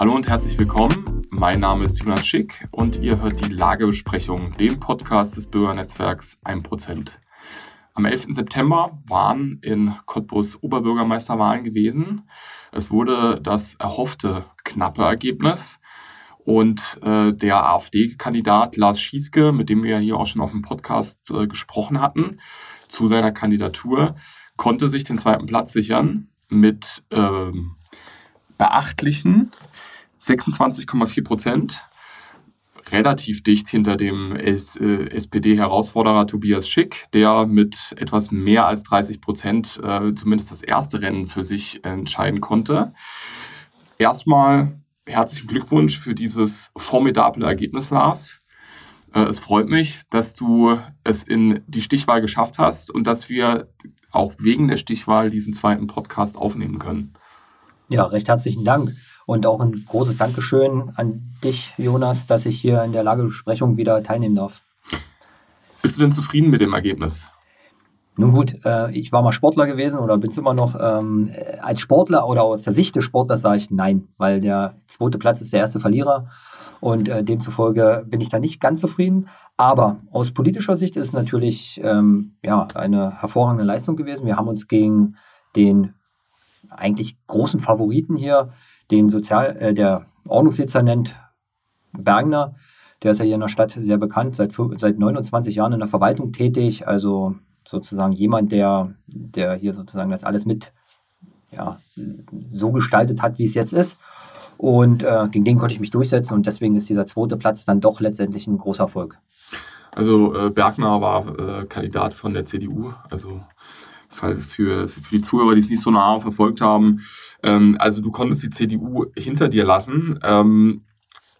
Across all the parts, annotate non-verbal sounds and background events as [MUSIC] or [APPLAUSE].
Hallo und herzlich willkommen. Mein Name ist Jonas Schick und ihr hört die Lagebesprechung, den Podcast des Bürgernetzwerks 1%. Am 11. September waren in Cottbus Oberbürgermeisterwahlen gewesen. Es wurde das erhoffte knappe Ergebnis. Und äh, der AfD-Kandidat Lars Schieske, mit dem wir hier auch schon auf dem Podcast äh, gesprochen hatten, zu seiner Kandidatur, konnte sich den zweiten Platz sichern mit ähm, beachtlichen 26,4 Prozent. Relativ dicht hinter dem äh, SPD-Herausforderer Tobias Schick, der mit etwas mehr als 30 Prozent äh, zumindest das erste Rennen für sich entscheiden konnte. Erstmal herzlichen Glückwunsch für dieses formidable Ergebnis, Lars. Äh, es freut mich, dass du es in die Stichwahl geschafft hast und dass wir auch wegen der Stichwahl diesen zweiten Podcast aufnehmen können. Ja, recht herzlichen Dank. Und auch ein großes Dankeschön an dich, Jonas, dass ich hier in der Lagebesprechung wieder teilnehmen darf. Bist du denn zufrieden mit dem Ergebnis? Nun gut, äh, ich war mal Sportler gewesen oder bin es immer noch. Ähm, als Sportler oder aus der Sicht des Sportlers sage ich nein, weil der zweite Platz ist der erste Verlierer und äh, demzufolge bin ich da nicht ganz zufrieden. Aber aus politischer Sicht ist es natürlich ähm, ja, eine hervorragende Leistung gewesen. Wir haben uns gegen den eigentlich großen Favoriten hier, den Sozial, äh, der Ordnungsdezernent Bergner, der ist ja hier in der Stadt sehr bekannt, seit, seit 29 Jahren in der Verwaltung tätig, also sozusagen jemand, der, der hier sozusagen das alles mit ja, so gestaltet hat, wie es jetzt ist. Und äh, gegen den konnte ich mich durchsetzen und deswegen ist dieser zweite Platz dann doch letztendlich ein großer Erfolg. Also äh, Bergner war äh, Kandidat von der CDU, also falls für, für die Zuhörer, die es nicht so nah verfolgt haben. Ähm, also du konntest die CDU hinter dir lassen. Ähm,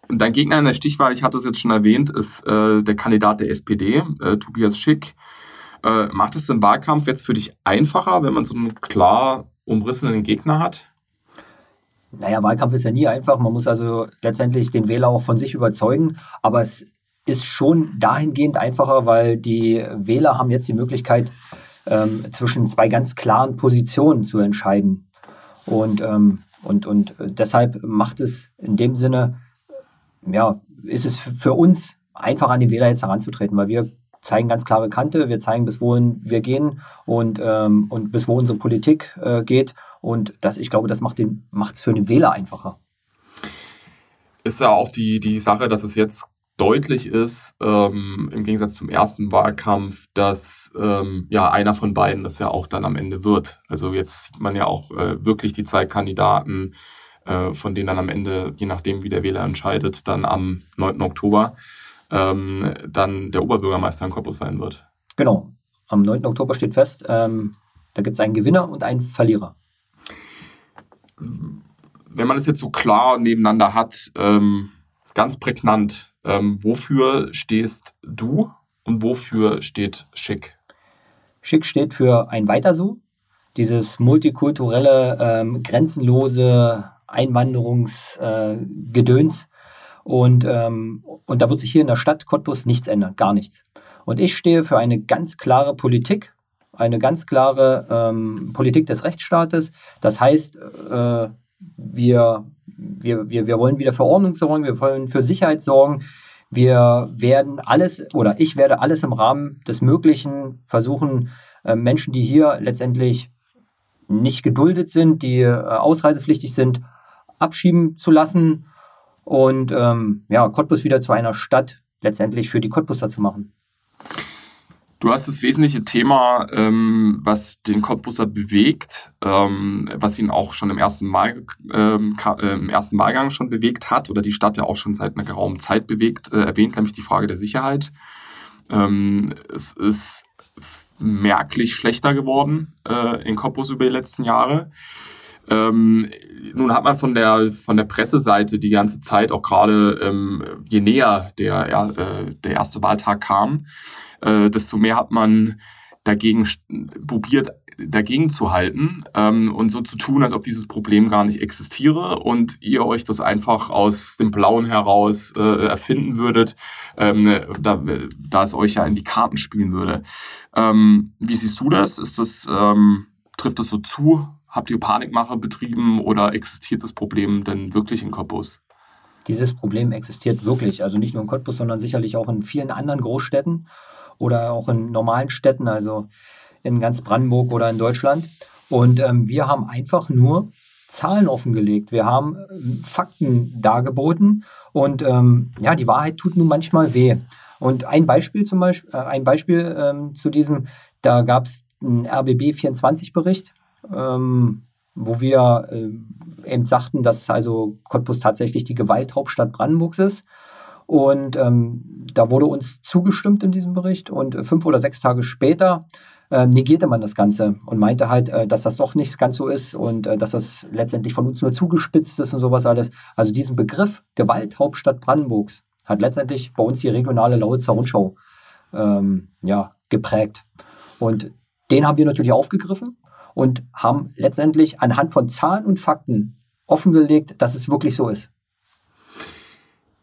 dein Gegner in der Stichwahl, ich hatte es jetzt schon erwähnt, ist äh, der Kandidat der SPD, äh, Tobias Schick. Äh, macht es den Wahlkampf jetzt für dich einfacher, wenn man so einen klar umrissenen Gegner hat? Naja, Wahlkampf ist ja nie einfach. Man muss also letztendlich den Wähler auch von sich überzeugen. Aber es ist schon dahingehend einfacher, weil die Wähler haben jetzt die Möglichkeit, ähm, zwischen zwei ganz klaren Positionen zu entscheiden. Und, ähm, und, und deshalb macht es in dem Sinne, ja, ist es für uns einfach an die Wähler jetzt heranzutreten, weil wir zeigen ganz klare Kante, wir zeigen, bis wohin wir gehen und, ähm, und bis wo unsere Politik äh, geht. Und das, ich glaube, das macht es für den Wähler einfacher. Ist ja auch die, die Sache, dass es jetzt deutlich ist, ähm, im Gegensatz zum ersten Wahlkampf, dass ähm, ja einer von beiden das ja auch dann am Ende wird. Also jetzt sieht man ja auch äh, wirklich die zwei Kandidaten, äh, von denen dann am Ende, je nachdem wie der Wähler entscheidet, dann am 9. Oktober ähm, dann der Oberbürgermeister in Cottbus sein wird. Genau. Am 9. Oktober steht fest, ähm, da gibt es einen Gewinner und einen Verlierer. Wenn man es jetzt so klar nebeneinander hat, ähm, ganz prägnant, ähm, wofür stehst du und wofür steht Schick? Schick steht für ein Weiter so, dieses multikulturelle, ähm, grenzenlose Einwanderungsgedöns. Äh, und, ähm, und da wird sich hier in der Stadt Cottbus nichts ändern, gar nichts. Und ich stehe für eine ganz klare Politik, eine ganz klare ähm, Politik des Rechtsstaates. Das heißt, äh, wir, wir, wir, wir wollen wieder für Ordnung sorgen, wir wollen für Sicherheit sorgen. Wir werden alles oder ich werde alles im Rahmen des Möglichen versuchen, äh, Menschen, die hier letztendlich nicht geduldet sind, die äh, ausreisepflichtig sind, abschieben zu lassen und ähm, ja, Cottbus wieder zu einer Stadt letztendlich für die Cottbuser zu machen. Du hast das wesentliche Thema, ähm, was den Cottbuser bewegt, ähm, was ihn auch schon im ersten, Wahl, ähm, äh, im ersten Wahlgang schon bewegt hat oder die Stadt ja auch schon seit einer geraumen Zeit bewegt, äh, erwähnt, nämlich die Frage der Sicherheit. Ähm, es ist merklich schlechter geworden äh, in Cottbus über die letzten Jahre. Ähm, nun hat man von der, von der Presseseite die ganze Zeit, auch gerade ähm, je näher der, äh, der erste Wahltag kam, äh, desto mehr hat man dagegen probiert, dagegen zu halten ähm, und so zu tun, als ob dieses Problem gar nicht existiere und ihr euch das einfach aus dem Blauen heraus äh, erfinden würdet, ähm, da, da es euch ja in die Karten spielen würde. Ähm, wie siehst du das? Ist das ähm, trifft das so zu? Habt ihr Panikmache betrieben oder existiert das Problem denn wirklich in Cottbus? Dieses Problem existiert wirklich. Also nicht nur in Cottbus, sondern sicherlich auch in vielen anderen Großstädten oder auch in normalen Städten, also in ganz Brandenburg oder in Deutschland. Und ähm, wir haben einfach nur Zahlen offengelegt. Wir haben ähm, Fakten dargeboten und ähm, ja, die Wahrheit tut nun manchmal weh. Und ein Beispiel zum Beispiel, äh, ein Beispiel ähm, zu diesem, da gab es einen RBB 24 Bericht, ähm, wo wir äh, eben sagten, dass also Cottbus tatsächlich die Gewalthauptstadt Brandenburgs ist. Und ähm, da wurde uns zugestimmt in diesem Bericht. Und äh, fünf oder sechs Tage später äh, negierte man das Ganze und meinte halt, äh, dass das doch nicht ganz so ist und äh, dass das letztendlich von uns nur zugespitzt ist und sowas alles. Also diesen Begriff Gewalthauptstadt Brandenburgs hat letztendlich bei uns die regionale Lausitzer Rundschau ähm, ja, geprägt. Und den haben wir natürlich aufgegriffen und haben letztendlich anhand von Zahlen und Fakten offengelegt, dass es wirklich so ist.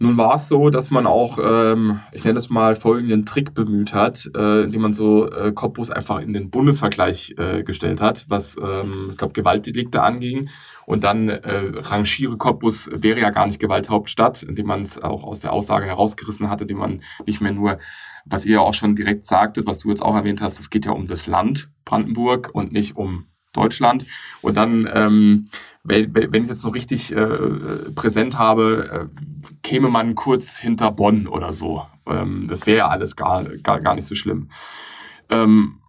Nun war es so, dass man auch, ähm, ich nenne es mal, folgenden Trick bemüht hat, äh, indem man so äh, Cottbus einfach in den Bundesvergleich äh, gestellt hat, was, ähm, ich glaube, Gewaltdelikte anging. Und dann äh, rangiere Cottbus wäre ja gar nicht Gewalthauptstadt, indem man es auch aus der Aussage herausgerissen hatte, indem man nicht mehr nur, was ihr auch schon direkt sagtet, was du jetzt auch erwähnt hast, es geht ja um das Land Brandenburg und nicht um Deutschland. Und dann, ähm, wenn ich es jetzt noch richtig äh, präsent habe, äh, käme man kurz hinter Bonn oder so. Ähm, das wäre ja alles gar, gar, gar nicht so schlimm. Ähm,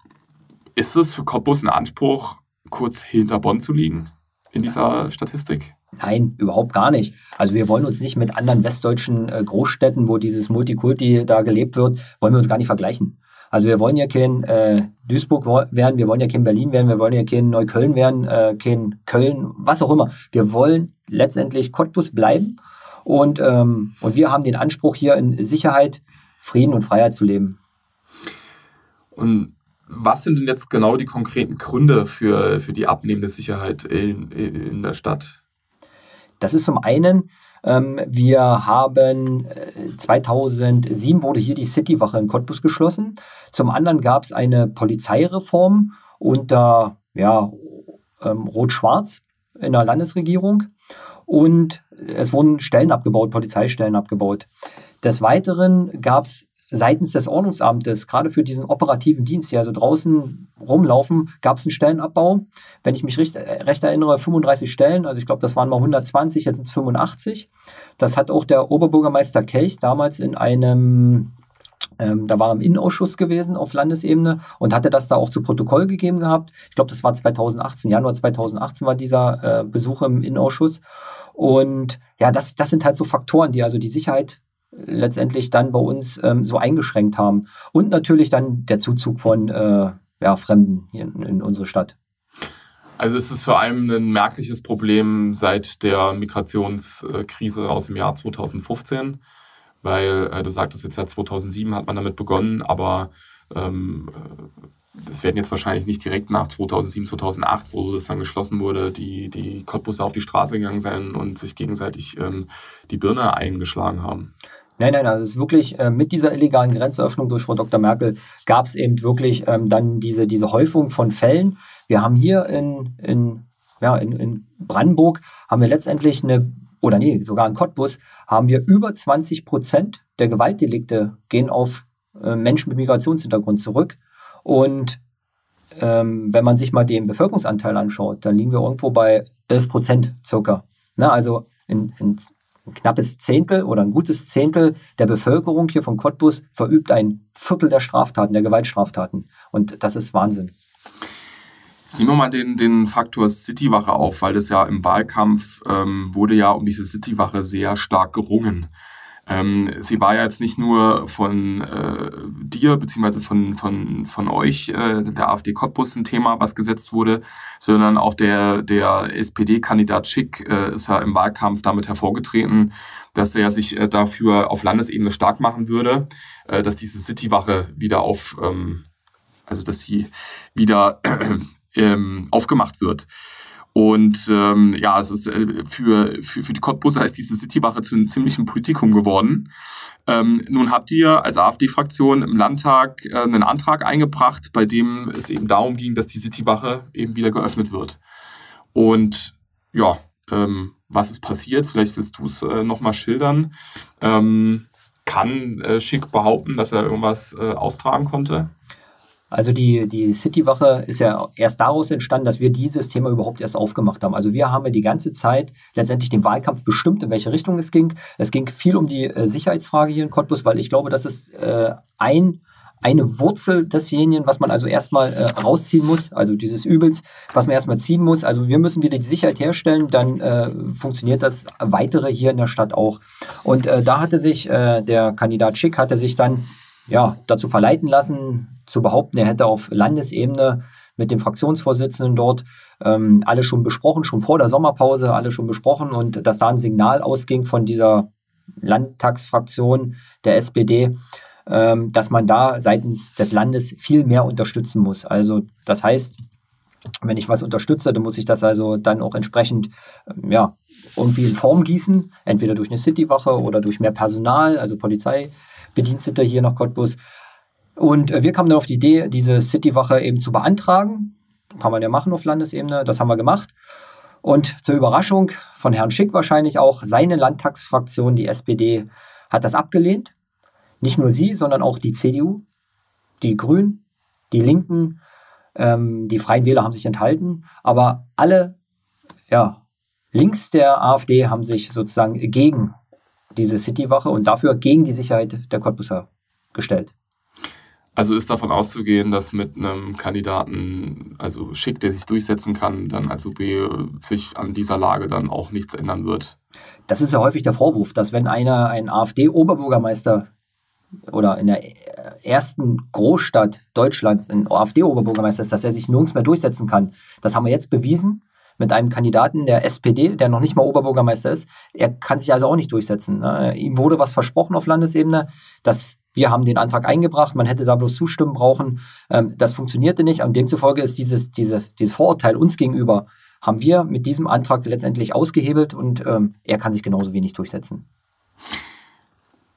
ist es für Cottbus ein Anspruch, kurz hinter Bonn zu liegen in dieser Statistik? Nein, überhaupt gar nicht. Also wir wollen uns nicht mit anderen westdeutschen äh, Großstädten, wo dieses Multikulti da gelebt wird, wollen wir uns gar nicht vergleichen. Also wir wollen ja kein äh, Duisburg werden, wir wollen ja kein Berlin werden, wir wollen ja kein Neukölln werden, äh, kein Köln, was auch immer. Wir wollen letztendlich Cottbus bleiben und, ähm, und wir haben den Anspruch hier in Sicherheit, Frieden und Freiheit zu leben. Und was sind denn jetzt genau die konkreten Gründe für, für die abnehmende Sicherheit in, in der Stadt? Das ist zum einen, ähm, wir haben 2007 äh, wurde hier die Citywache in Cottbus geschlossen. Zum anderen gab es eine Polizeireform unter ja, ähm, Rot-Schwarz in der Landesregierung und es wurden Stellen abgebaut, Polizeistellen abgebaut. Des Weiteren gab es seitens des Ordnungsamtes, gerade für diesen operativen Dienst, die also draußen rumlaufen, gab es einen Stellenabbau. Wenn ich mich recht, recht erinnere, 35 Stellen, also ich glaube, das waren mal 120, jetzt sind es 85. Das hat auch der Oberbürgermeister Kelch damals in einem ähm, da war er im Innenausschuss gewesen auf Landesebene und hatte das da auch zu Protokoll gegeben gehabt. Ich glaube, das war 2018, Januar 2018 war dieser äh, Besuch im Innenausschuss. Und ja, das, das sind halt so Faktoren, die also die Sicherheit letztendlich dann bei uns ähm, so eingeschränkt haben. Und natürlich dann der Zuzug von äh, ja, Fremden hier in, in unsere Stadt. Also ist es vor allem ein merkliches Problem seit der Migrationskrise aus dem Jahr 2015, weil äh, du sagtest jetzt seit 2007 hat man damit begonnen, aber ähm, das werden jetzt wahrscheinlich nicht direkt nach 2007, 2008, wo das dann geschlossen wurde, die, die Cottbusse auf die Straße gegangen sein und sich gegenseitig ähm, die Birne eingeschlagen haben. Nein, nein, also es ist wirklich äh, mit dieser illegalen Grenzöffnung durch Frau Dr. Merkel gab es eben wirklich ähm, dann diese, diese Häufung von Fällen. Wir haben hier in, in, ja, in, in Brandenburg haben wir letztendlich eine, oder nee, sogar in Cottbus, haben wir über 20 Prozent der Gewaltdelikte gehen auf äh, Menschen mit Migrationshintergrund zurück. Und ähm, wenn man sich mal den Bevölkerungsanteil anschaut, dann liegen wir irgendwo bei 11 Prozent circa. Na, also in, in ein knappes Zehntel oder ein gutes Zehntel der Bevölkerung hier von Cottbus verübt ein Viertel der Straftaten, der Gewaltstraftaten. Und das ist Wahnsinn. Nehmen wir mal den, den Faktor Citywache auf, weil das ja im Wahlkampf ähm, wurde ja um diese Citywache sehr stark gerungen. Ähm, sie war ja jetzt nicht nur von äh, dir beziehungsweise von, von, von euch, äh, der AfD Cottbus, ein Thema, was gesetzt wurde, sondern auch der, der SPD-Kandidat Schick äh, ist ja im Wahlkampf damit hervorgetreten, dass er sich äh, dafür auf Landesebene stark machen würde, äh, dass diese Citywache wieder auf, ähm, also dass sie wieder ähm, aufgemacht wird. Und ähm, ja, es ist äh, für, für, für die Cottbuser ist diese Citywache zu einem ziemlichen Politikum geworden. Ähm, nun habt ihr als AfD-Fraktion im Landtag äh, einen Antrag eingebracht, bei dem es eben darum ging, dass die Citywache eben wieder geöffnet wird. Und ja, ähm, was ist passiert? Vielleicht willst du es äh, nochmal schildern. Ähm, kann äh, Schick behaupten, dass er irgendwas äh, austragen konnte? Also die, die Citywache ist ja erst daraus entstanden, dass wir dieses Thema überhaupt erst aufgemacht haben. Also wir haben die ganze Zeit letztendlich den Wahlkampf bestimmt, in welche Richtung es ging. Es ging viel um die äh, Sicherheitsfrage hier in Cottbus, weil ich glaube, das ist äh, ein eine Wurzel desjenigen, was man also erstmal äh, rausziehen muss, also dieses Übels, was man erstmal ziehen muss. Also wir müssen wieder die Sicherheit herstellen, dann äh, funktioniert das weitere hier in der Stadt auch. Und äh, da hatte sich äh, der Kandidat Schick hatte sich dann ja dazu verleiten lassen, zu behaupten, er hätte auf Landesebene mit dem Fraktionsvorsitzenden dort ähm, alle schon besprochen, schon vor der Sommerpause alle schon besprochen und dass da ein Signal ausging von dieser Landtagsfraktion der SPD, ähm, dass man da seitens des Landes viel mehr unterstützen muss. Also das heißt, wenn ich was unterstütze, dann muss ich das also dann auch entsprechend ähm, ja, irgendwie in Form gießen, entweder durch eine Citywache oder durch mehr Personal, also Polizeibedienstete hier nach Cottbus. Und äh, wir kamen dann auf die Idee, diese Citywache eben zu beantragen. Kann man ja machen auf Landesebene, das haben wir gemacht. Und zur Überraschung von Herrn Schick wahrscheinlich auch, seine Landtagsfraktion, die SPD, hat das abgelehnt. Nicht nur sie, sondern auch die CDU, die Grünen, die Linken, ähm, die Freien Wähler haben sich enthalten, aber alle ja, links der AfD haben sich sozusagen gegen diese Citywache und dafür gegen die Sicherheit der Cottbusser gestellt. Also ist davon auszugehen, dass mit einem Kandidaten, also Schick, der sich durchsetzen kann, dann als OB sich an dieser Lage dann auch nichts ändern wird? Das ist ja häufig der Vorwurf, dass wenn einer ein AfD-Oberbürgermeister oder in der ersten Großstadt Deutschlands ein AfD-Oberbürgermeister ist, dass er sich nirgends mehr durchsetzen kann. Das haben wir jetzt bewiesen mit einem Kandidaten der SPD, der noch nicht mal Oberbürgermeister ist. Er kann sich also auch nicht durchsetzen. Ne? Ihm wurde was versprochen auf Landesebene. dass wir haben den Antrag eingebracht, man hätte da bloß Zustimmen brauchen. Ähm, das funktionierte nicht und demzufolge ist dieses, dieses, dieses Vorurteil uns gegenüber, haben wir mit diesem Antrag letztendlich ausgehebelt und ähm, er kann sich genauso wenig durchsetzen.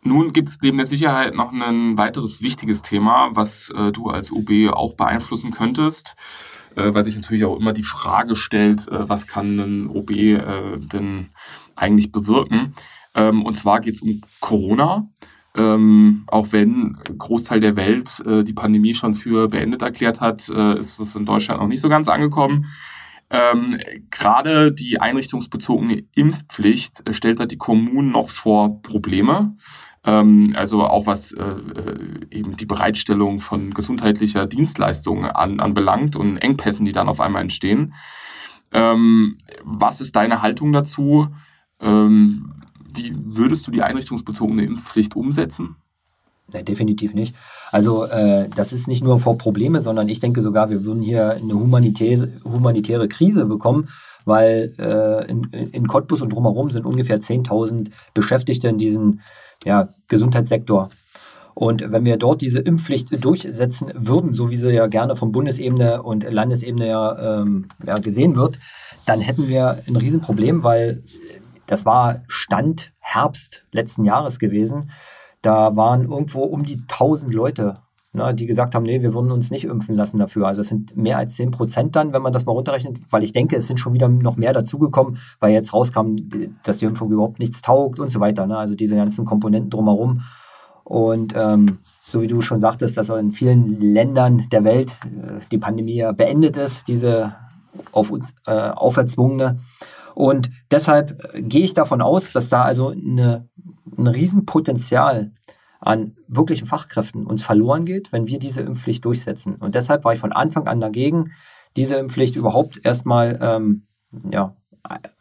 Nun gibt es neben der Sicherheit noch ein weiteres wichtiges Thema, was äh, du als UB auch beeinflussen könntest, äh, weil sich natürlich auch immer die Frage stellt, äh, was kann ein OB äh, denn eigentlich bewirken? Ähm, und zwar geht es um Corona. Ähm, auch wenn Großteil der Welt äh, die Pandemie schon für beendet erklärt hat, äh, ist es in Deutschland noch nicht so ganz angekommen. Ähm, Gerade die einrichtungsbezogene Impfpflicht stellt da die Kommunen noch vor Probleme. Ähm, also auch was äh, äh, eben die Bereitstellung von gesundheitlicher Dienstleistungen an, anbelangt und Engpässen, die dann auf einmal entstehen. Ähm, was ist deine Haltung dazu? Ähm, wie würdest du die einrichtungsbezogene Impfpflicht umsetzen? Nee, definitiv nicht. Also äh, das ist nicht nur vor Probleme, sondern ich denke sogar, wir würden hier eine humanitäre, humanitäre Krise bekommen, weil äh, in, in Cottbus und drumherum sind ungefähr 10.000 Beschäftigte in diesen ja, Gesundheitssektor. Und wenn wir dort diese Impfpflicht durchsetzen würden, so wie sie ja gerne von Bundesebene und Landesebene ja, ähm, ja gesehen wird, dann hätten wir ein Riesenproblem, weil das war Stand Herbst letzten Jahres gewesen. Da waren irgendwo um die 1000 Leute ne, die gesagt haben, nee, wir würden uns nicht impfen lassen dafür. Also es sind mehr als 10 Prozent dann, wenn man das mal runterrechnet, weil ich denke, es sind schon wieder noch mehr dazugekommen, weil jetzt rauskam, dass die Impfung überhaupt nichts taugt und so weiter. Ne? Also diese ganzen Komponenten drumherum. Und ähm, so wie du schon sagtest, dass in vielen Ländern der Welt äh, die Pandemie ja beendet ist, diese auf uns äh, auferzwungene. Und deshalb äh, gehe ich davon aus, dass da also eine, ein Riesenpotenzial an wirklichen Fachkräften uns verloren geht, wenn wir diese Impfpflicht durchsetzen. Und deshalb war ich von Anfang an dagegen, diese Impfpflicht überhaupt erstmal, ähm, ja,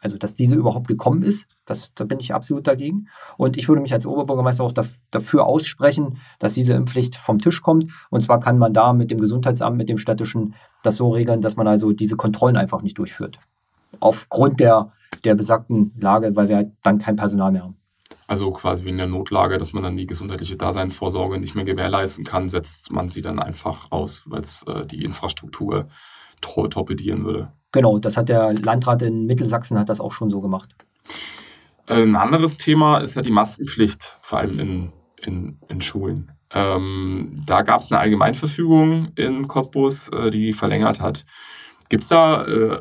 also dass diese überhaupt gekommen ist, das, da bin ich absolut dagegen. Und ich würde mich als Oberbürgermeister auch dafür aussprechen, dass diese Impfpflicht vom Tisch kommt. Und zwar kann man da mit dem Gesundheitsamt, mit dem städtischen, das so regeln, dass man also diese Kontrollen einfach nicht durchführt. Aufgrund der, der besagten Lage, weil wir halt dann kein Personal mehr haben. Also quasi wie in der Notlage, dass man dann die gesundheitliche Daseinsvorsorge nicht mehr gewährleisten kann, setzt man sie dann einfach aus, weil es äh, die Infrastruktur to torpedieren würde. Genau, das hat der Landrat in Mittelsachsen hat das auch schon so gemacht. Äh, ein anderes Thema ist ja die Maskenpflicht, vor allem in, in, in Schulen. Ähm, da gab es eine Allgemeinverfügung in Cottbus, äh, die verlängert hat. Gibt es da äh,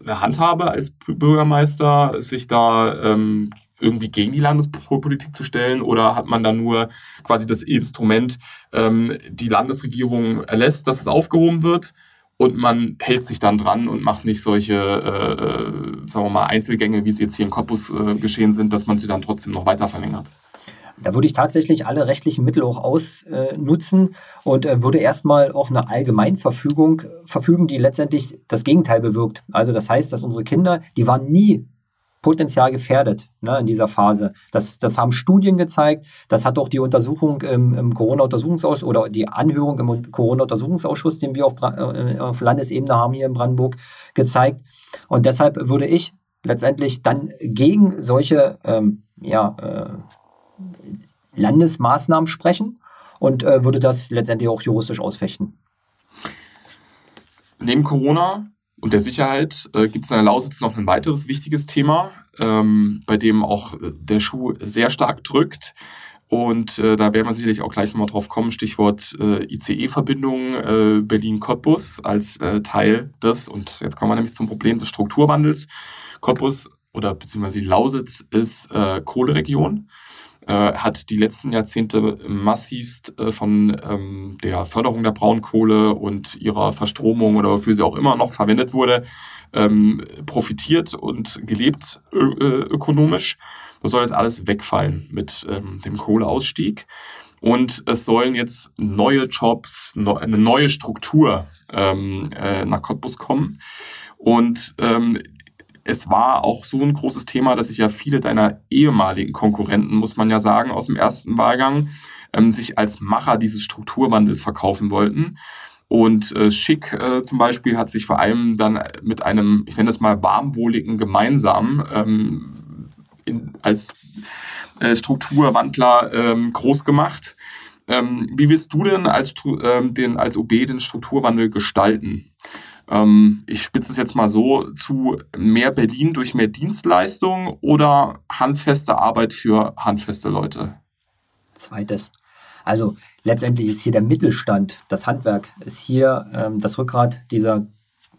eine Handhabe als Bürgermeister, sich da ähm, irgendwie gegen die Landespolitik zu stellen oder hat man da nur quasi das Instrument, ähm, die Landesregierung erlässt, dass es aufgehoben wird und man hält sich dann dran und macht nicht solche, äh, äh, sagen wir mal, Einzelgänge, wie sie jetzt hier in Cottbus äh, geschehen sind, dass man sie dann trotzdem noch weiter verlängert. Da würde ich tatsächlich alle rechtlichen Mittel auch ausnutzen äh, und äh, würde erstmal auch eine Allgemeinverfügung verfügen, die letztendlich das Gegenteil bewirkt. Also das heißt, dass unsere Kinder, die waren nie potenziell gefährdet ne, in dieser Phase. Das, das haben Studien gezeigt, das hat auch die Untersuchung im, im Corona-Untersuchungsausschuss oder die Anhörung im Corona-Untersuchungsausschuss, den wir auf, äh, auf Landesebene haben hier in Brandenburg, gezeigt. Und deshalb würde ich letztendlich dann gegen solche ähm, ja, äh, Landesmaßnahmen sprechen und äh, würde das letztendlich auch juristisch ausfechten. Neben Corona und der Sicherheit äh, gibt es in der Lausitz noch ein weiteres wichtiges Thema, ähm, bei dem auch äh, der Schuh sehr stark drückt. Und äh, da werden wir sicherlich auch gleich nochmal drauf kommen. Stichwort äh, ICE-Verbindung äh, Berlin-Cottbus als äh, Teil des, und jetzt kommen wir nämlich zum Problem des Strukturwandels. Cottbus oder beziehungsweise Lausitz ist äh, Kohleregion hat die letzten Jahrzehnte massivst äh, von ähm, der Förderung der Braunkohle und ihrer Verstromung oder wofür sie auch immer noch verwendet wurde, ähm, profitiert und gelebt äh, ökonomisch. Das soll jetzt alles wegfallen mit ähm, dem Kohleausstieg. Und es sollen jetzt neue Jobs, no, eine neue Struktur ähm, äh, nach Cottbus kommen. Und ähm, es war auch so ein großes Thema, dass sich ja viele deiner ehemaligen Konkurrenten, muss man ja sagen, aus dem ersten Wahlgang, ähm, sich als Macher dieses Strukturwandels verkaufen wollten. Und äh, Schick äh, zum Beispiel hat sich vor allem dann mit einem, ich nenne es mal, warmwohligen Gemeinsamen ähm, in, als äh, Strukturwandler ähm, groß gemacht. Ähm, wie willst du denn als, ähm, den, als OB den Strukturwandel gestalten? Ähm, ich spitze es jetzt mal so zu mehr Berlin durch mehr Dienstleistung oder handfeste Arbeit für handfeste Leute? Zweites. Also letztendlich ist hier der Mittelstand, das Handwerk, ist hier ähm, das Rückgrat dieser,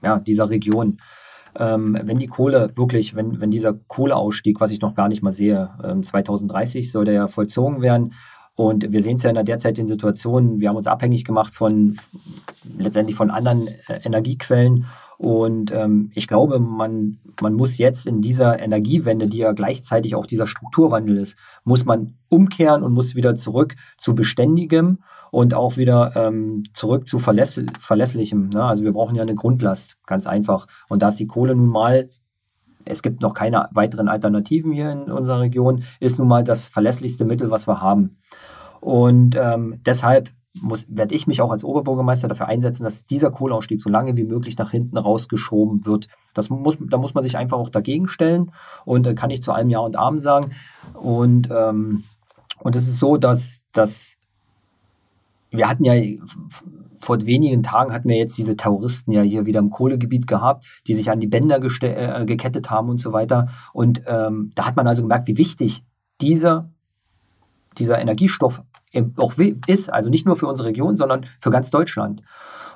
ja, dieser Region. Ähm, wenn die Kohle wirklich, wenn, wenn dieser Kohleausstieg, was ich noch gar nicht mal sehe, ähm, 2030 soll der ja vollzogen werden, und wir sehen es ja in der derzeitigen Situation, wir haben uns abhängig gemacht von letztendlich von anderen äh, Energiequellen. Und ähm, ich glaube, man, man muss jetzt in dieser Energiewende, die ja gleichzeitig auch dieser Strukturwandel ist, muss man umkehren und muss wieder zurück zu beständigem und auch wieder ähm, zurück zu verläss verlässlichem. Ne? Also wir brauchen ja eine Grundlast, ganz einfach. Und da ist die Kohle nun mal es gibt noch keine weiteren Alternativen hier in unserer Region, ist nun mal das verlässlichste Mittel, was wir haben. Und ähm, deshalb werde ich mich auch als Oberbürgermeister dafür einsetzen, dass dieser Kohleausstieg so lange wie möglich nach hinten rausgeschoben wird. Das muss, da muss man sich einfach auch dagegen stellen und äh, kann ich zu allem Ja und Abend sagen. Und, ähm, und es ist so, dass, dass wir hatten ja vor wenigen Tagen hatten wir jetzt diese Terroristen ja hier wieder im Kohlegebiet gehabt, die sich an die Bänder äh, gekettet haben und so weiter. Und ähm, da hat man also gemerkt, wie wichtig dieser, dieser Energiestoff auch ist, also nicht nur für unsere Region, sondern für ganz Deutschland.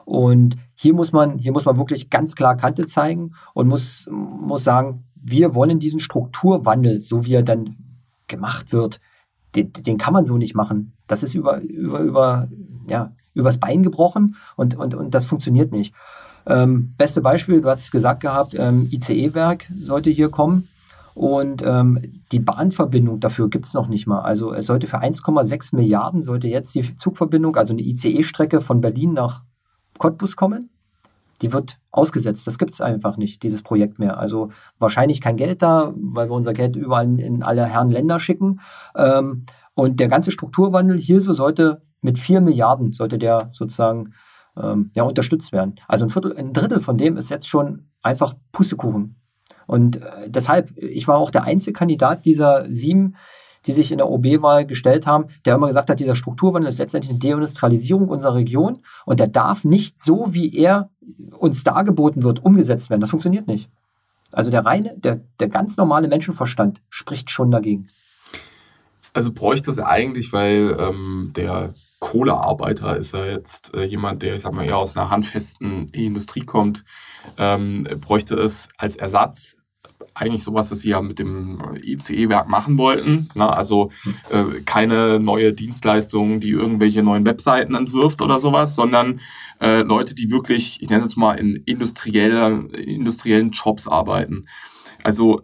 Und hier muss man, hier muss man wirklich ganz klar Kante zeigen und muss, muss sagen, wir wollen diesen Strukturwandel, so wie er dann gemacht wird, den, den kann man so nicht machen. Das ist über, über, über, ja, übers Bein gebrochen und, und, und das funktioniert nicht. Ähm, beste Beispiel, du hast gesagt gehabt, ähm, ICE-Werk sollte hier kommen. Und ähm, die Bahnverbindung dafür gibt es noch nicht mal. Also es sollte für 1,6 Milliarden sollte jetzt die Zugverbindung, also eine ICE-Strecke von Berlin nach Cottbus kommen. Die wird ausgesetzt. Das gibt es einfach nicht, dieses Projekt mehr. Also wahrscheinlich kein Geld da, weil wir unser Geld überall in, alle Herren Länder schicken. Ähm, und der ganze Strukturwandel hier so sollte mit 4 Milliarden sollte der sozusagen ähm, ja, unterstützt werden. Also ein, Viertel, ein Drittel von dem ist jetzt schon einfach Pussekuchen. Und äh, deshalb, ich war auch der einzige Kandidat dieser sieben, die sich in der OB-Wahl gestellt haben, der immer gesagt hat, dieser Strukturwandel ist letztendlich eine Deindustrialisierung unserer Region und der darf nicht so, wie er uns dargeboten wird, umgesetzt werden. Das funktioniert nicht. Also der reine, der, der ganz normale Menschenverstand spricht schon dagegen. Also bräuchte es eigentlich, weil ähm, der Kohlearbeiter ist er jetzt äh, jemand, der, ich sag mal, eher aus einer handfesten Industrie kommt, ähm, bräuchte es als Ersatz eigentlich sowas, was sie ja mit dem ICE-Werk machen wollten. Na, also äh, keine neue Dienstleistung, die irgendwelche neuen Webseiten entwirft oder sowas, sondern äh, Leute, die wirklich, ich nenne es mal, in industrielle, industriellen Jobs arbeiten. Also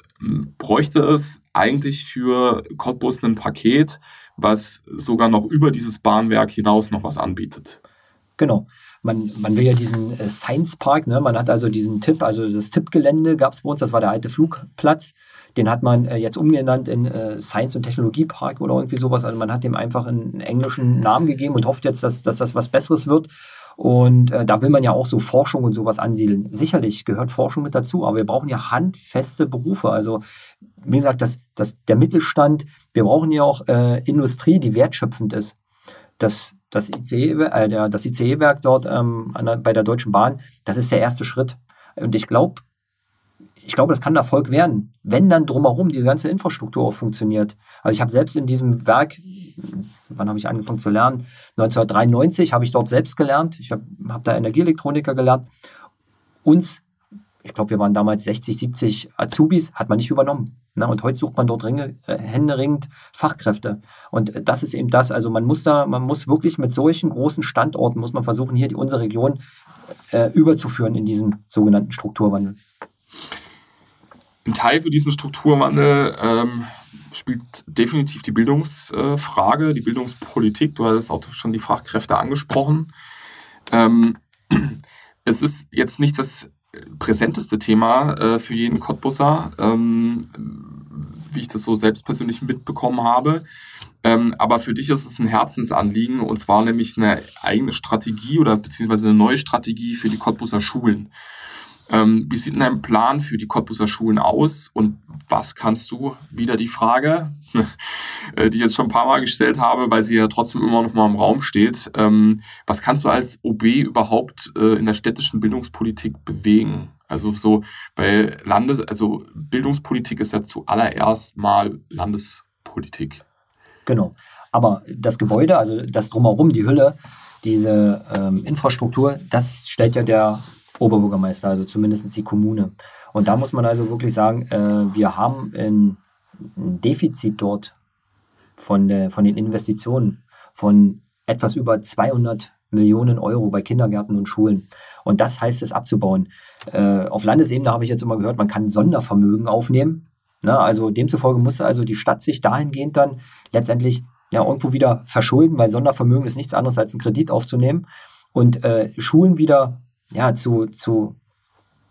bräuchte es eigentlich für Cottbus ein Paket, was sogar noch über dieses Bahnwerk hinaus noch was anbietet. Genau. Man, man will ja diesen äh, Science Park, ne? man hat also diesen Tipp, also das Tippgelände gab es bei uns, das war der alte Flugplatz. Den hat man äh, jetzt umgenannt in äh, Science- und Technologiepark oder irgendwie sowas. Also man hat dem einfach einen englischen Namen gegeben und hofft jetzt, dass, dass das was Besseres wird. Und äh, da will man ja auch so Forschung und sowas ansiedeln. Sicherlich gehört Forschung mit dazu, aber wir brauchen ja handfeste Berufe. Also wie gesagt, das, das, der Mittelstand, wir brauchen ja auch äh, Industrie, die wertschöpfend ist. Das, das ICE-Werk äh, ICE dort ähm, der, bei der Deutschen Bahn, das ist der erste Schritt. Und ich glaube, ich glaube, das kann ein Erfolg werden, wenn dann drumherum diese ganze Infrastruktur auch funktioniert. Also ich habe selbst in diesem Werk, wann habe ich angefangen zu lernen? 1993 habe ich dort selbst gelernt. Ich habe hab da Energieelektroniker gelernt. Uns, ich glaube, wir waren damals 60, 70 Azubis, hat man nicht übernommen. Ne? Und heute sucht man dort ringe, äh, händeringend Fachkräfte. Und das ist eben das. Also man muss da, man muss wirklich mit solchen großen Standorten, muss man versuchen, hier die, unsere Region äh, überzuführen in diesen sogenannten Strukturwandel. Ein Teil für diesen Strukturwandel ähm, spielt definitiv die Bildungsfrage, äh, die Bildungspolitik. Du hast auch schon die Fachkräfte angesprochen. Ähm, [CLEARS THROAT] es ist jetzt nicht das präsenteste Thema äh, für jeden Cottbusser, ähm, wie ich das so selbst persönlich mitbekommen habe. Ähm, aber für dich ist es ein Herzensanliegen und zwar nämlich eine eigene Strategie oder beziehungsweise eine neue Strategie für die Cottbusser Schulen. Ähm, wie sieht denn dein Plan für die Cottbuser Schulen aus und was kannst du, wieder die Frage, [LAUGHS] äh, die ich jetzt schon ein paar Mal gestellt habe, weil sie ja trotzdem immer noch mal im Raum steht, ähm, was kannst du als OB überhaupt äh, in der städtischen Bildungspolitik bewegen? Also so bei Landes, also Bildungspolitik ist ja zuallererst mal Landespolitik. Genau. Aber das Gebäude, also das drumherum, die Hülle, diese ähm, Infrastruktur, das stellt ja der Oberbürgermeister, also zumindest die Kommune. Und da muss man also wirklich sagen, äh, wir haben ein, ein Defizit dort von, der, von den Investitionen von etwas über 200 Millionen Euro bei Kindergärten und Schulen. Und das heißt es abzubauen. Äh, auf Landesebene habe ich jetzt immer gehört, man kann Sondervermögen aufnehmen. Ne? Also demzufolge muss also die Stadt sich dahingehend dann letztendlich ja irgendwo wieder verschulden, weil Sondervermögen ist nichts anderes als einen Kredit aufzunehmen und äh, Schulen wieder ja, zu, zu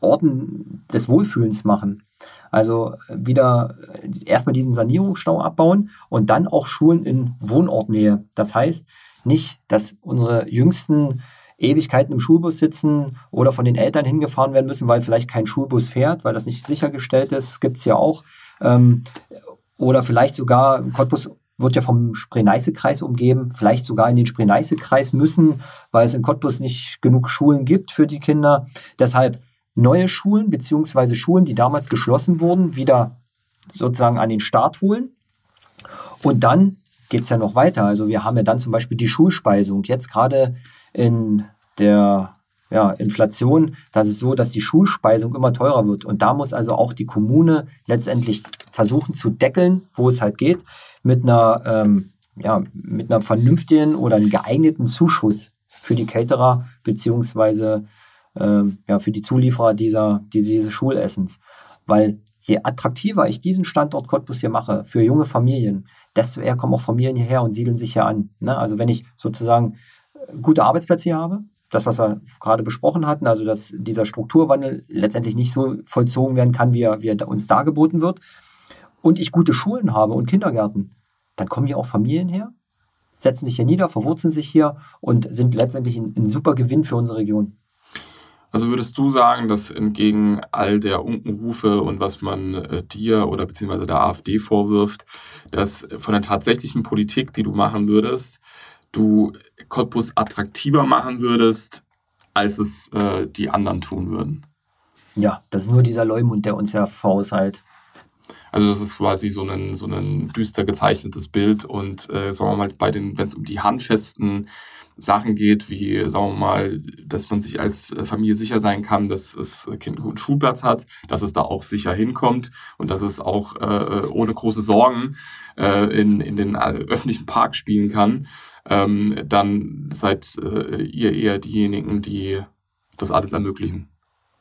Orten des Wohlfühlens machen. Also wieder erstmal diesen Sanierungsstau abbauen und dann auch Schulen in Wohnortnähe. Das heißt nicht, dass unsere jüngsten Ewigkeiten im Schulbus sitzen oder von den Eltern hingefahren werden müssen, weil vielleicht kein Schulbus fährt, weil das nicht sichergestellt ist. Gibt es ja auch. Ähm, oder vielleicht sogar Cottbus wird ja vom Spree-Neiße-Kreis umgeben, vielleicht sogar in den Spree-Neiße-Kreis müssen, weil es in Cottbus nicht genug Schulen gibt für die Kinder. Deshalb neue Schulen beziehungsweise Schulen, die damals geschlossen wurden, wieder sozusagen an den Start holen. Und dann geht es ja noch weiter. Also wir haben ja dann zum Beispiel die Schulspeisung. Jetzt gerade in der ja, Inflation, das ist so, dass die Schulspeisung immer teurer wird. Und da muss also auch die Kommune letztendlich versuchen zu deckeln, wo es halt geht mit einer, ähm, ja, mit einer vernünftigen oder einem geeigneten Zuschuss für die Caterer beziehungsweise ähm, ja, für die Zulieferer dieser, dieses Schulessens. Weil je attraktiver ich diesen Standort Cottbus hier mache für junge Familien, desto eher kommen auch Familien hierher und siedeln sich hier an. Ne? Also wenn ich sozusagen äh, gute Arbeitsplätze hier habe, das, was wir gerade besprochen hatten, also dass dieser Strukturwandel letztendlich nicht so vollzogen werden kann, wie er, wie er uns dargeboten wird, und ich gute Schulen habe und Kindergärten, dann kommen hier auch Familien her, setzen sich hier nieder, verwurzeln sich hier und sind letztendlich ein, ein super Gewinn für unsere Region. Also würdest du sagen, dass entgegen all der Unkenrufe und was man äh, dir oder beziehungsweise der AfD vorwirft, dass von der tatsächlichen Politik, die du machen würdest, du Cottbus attraktiver machen würdest, als es äh, die anderen tun würden? Ja, das ist nur dieser Leumund, der uns ja voraushält. Also das ist quasi so ein, so ein düster gezeichnetes Bild und äh, sagen wir mal, bei den, wenn es um die handfesten Sachen geht, wie, sagen wir mal, dass man sich als äh, Familie sicher sein kann, dass das Kind einen guten Schulplatz hat, dass es da auch sicher hinkommt und dass es auch äh, ohne große Sorgen äh, in, in den äh, öffentlichen Park spielen kann, ähm, dann seid äh, ihr eher diejenigen, die das alles ermöglichen.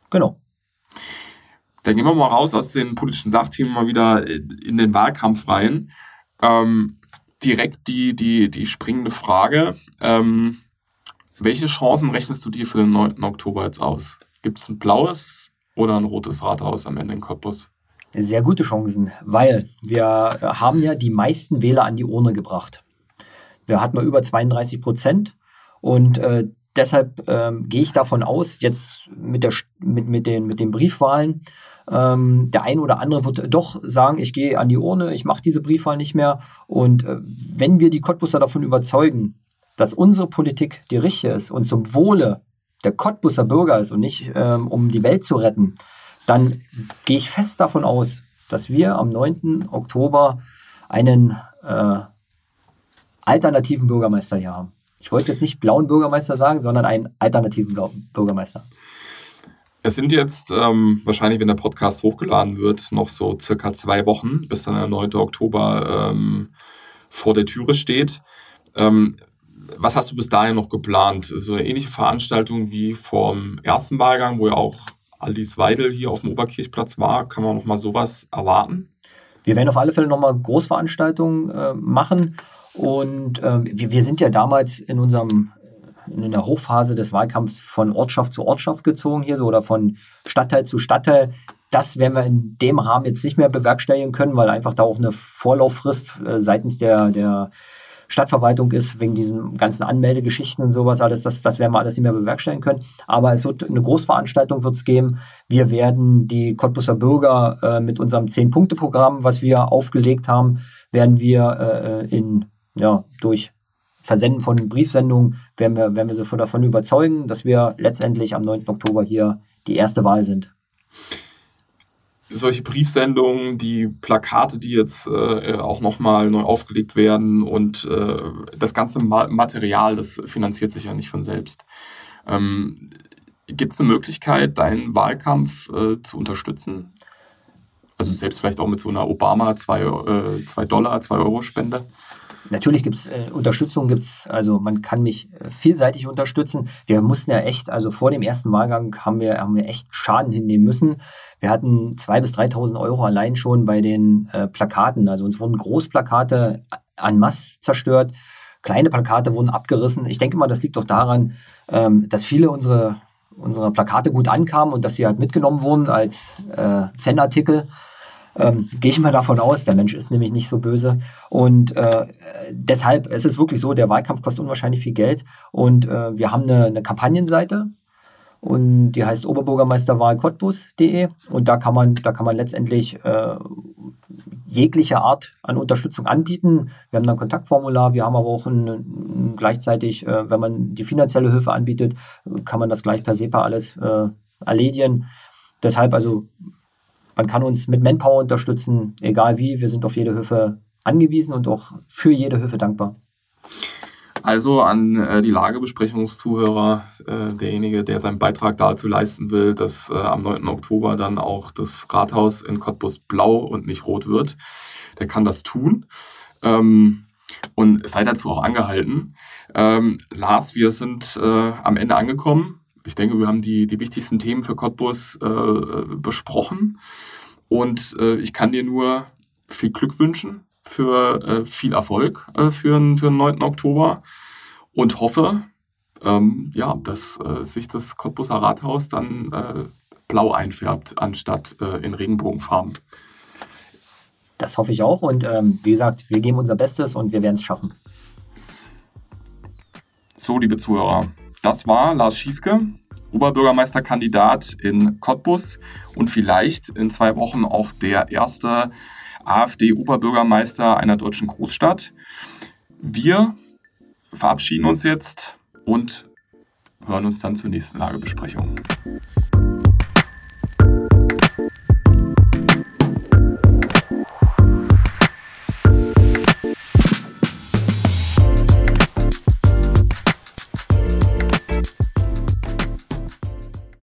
Genau. Dann gehen wir mal raus aus den politischen Sachthemen mal wieder in den Wahlkampf rein. Ähm, direkt die, die, die springende Frage. Ähm, welche Chancen rechnest du dir für den 9. Oktober jetzt aus? Gibt es ein blaues oder ein rotes Rathaus am Ende in Cottbus? Sehr gute Chancen, weil wir haben ja die meisten Wähler an die Urne gebracht. Wir hatten mal über 32 Prozent und äh, deshalb äh, gehe ich davon aus, jetzt mit, der, mit, mit, den, mit den Briefwahlen, ähm, der ein oder andere wird doch sagen, ich gehe an die Urne, ich mache diese Briefwahl nicht mehr. Und äh, wenn wir die Cottbusser davon überzeugen, dass unsere Politik die richtige ist und zum Wohle der Cottbusser Bürger ist und nicht ähm, um die Welt zu retten, dann gehe ich fest davon aus, dass wir am 9. Oktober einen äh, alternativen Bürgermeister hier haben. Ich wollte jetzt nicht blauen Bürgermeister sagen, sondern einen alternativen Bürgermeister. Es sind jetzt ähm, wahrscheinlich, wenn der Podcast hochgeladen wird, noch so circa zwei Wochen, bis dann der 9. Oktober ähm, vor der Türe steht. Ähm, was hast du bis dahin noch geplant? So eine ähnliche Veranstaltung wie vom ersten Wahlgang, wo ja auch Alice Weidel hier auf dem Oberkirchplatz war. Kann man noch mal sowas erwarten? Wir werden auf alle Fälle noch mal Großveranstaltungen äh, machen. Und äh, wir, wir sind ja damals in unserem in der Hochphase des Wahlkampfs von Ortschaft zu Ortschaft gezogen hier so oder von Stadtteil zu Stadtteil. Das werden wir in dem Rahmen jetzt nicht mehr bewerkstelligen können, weil einfach da auch eine Vorlauffrist äh, seitens der, der Stadtverwaltung ist, wegen diesen ganzen Anmeldegeschichten und sowas alles. Das, das werden wir alles nicht mehr bewerkstelligen können. Aber es wird eine Großveranstaltung wird geben. Wir werden die Cottbusser Bürger äh, mit unserem Zehn-Punkte-Programm, was wir aufgelegt haben, werden wir äh, in, ja, durch Versenden von Briefsendungen werden wir, werden wir sie davon überzeugen, dass wir letztendlich am 9. Oktober hier die erste Wahl sind. Solche Briefsendungen, die Plakate, die jetzt äh, auch nochmal neu aufgelegt werden und äh, das ganze Ma Material, das finanziert sich ja nicht von selbst. Ähm, Gibt es eine Möglichkeit, deinen Wahlkampf äh, zu unterstützen? Also selbst vielleicht auch mit so einer Obama 2 äh, Dollar, 2 Euro Spende? Natürlich gibt es äh, Unterstützung, gibt's, also man kann mich äh, vielseitig unterstützen. Wir mussten ja echt, also vor dem ersten Wahlgang haben wir, haben wir echt Schaden hinnehmen müssen. Wir hatten 2.000 bis 3.000 Euro allein schon bei den äh, Plakaten. Also uns wurden Großplakate en masse zerstört, kleine Plakate wurden abgerissen. Ich denke mal, das liegt doch daran, ähm, dass viele unsere, unsere Plakate gut ankamen und dass sie halt mitgenommen wurden als äh, Fanartikel. Ähm, Gehe ich mal davon aus, der Mensch ist nämlich nicht so böse. Und äh, deshalb, es ist wirklich so, der Wahlkampf kostet unwahrscheinlich viel Geld. Und äh, wir haben eine, eine Kampagnenseite, und die heißt Oberbürgermeisterwahlcottbus.de und da kann man, da kann man letztendlich äh, jegliche Art an Unterstützung anbieten. Wir haben dann ein Kontaktformular, wir haben aber auch ein gleichzeitig, äh, wenn man die finanzielle Hilfe anbietet, kann man das gleich per SEPA alles äh, erledigen. Deshalb also man kann uns mit Manpower unterstützen, egal wie. Wir sind auf jede Hilfe angewiesen und auch für jede Hilfe dankbar. Also an äh, die Lagebesprechungszuhörer, äh, derjenige, der seinen Beitrag dazu leisten will, dass äh, am 9. Oktober dann auch das Rathaus in Cottbus blau und nicht rot wird, der kann das tun. Ähm, und sei dazu auch angehalten. Ähm, Lars, wir sind äh, am Ende angekommen ich denke, wir haben die, die wichtigsten Themen für Cottbus äh, besprochen. Und äh, ich kann dir nur viel Glück wünschen für äh, viel Erfolg äh, für, für den 9. Oktober und hoffe, ähm, ja, dass äh, sich das Cottbuser Rathaus dann äh, blau einfärbt, anstatt äh, in Regenbogenfarben. Das hoffe ich auch. Und ähm, wie gesagt, wir geben unser Bestes und wir werden es schaffen. So, liebe Zuhörer, das war Lars Schieske, Oberbürgermeisterkandidat in Cottbus und vielleicht in zwei Wochen auch der erste AfD-Oberbürgermeister einer deutschen Großstadt. Wir verabschieden uns jetzt und hören uns dann zur nächsten Lagebesprechung.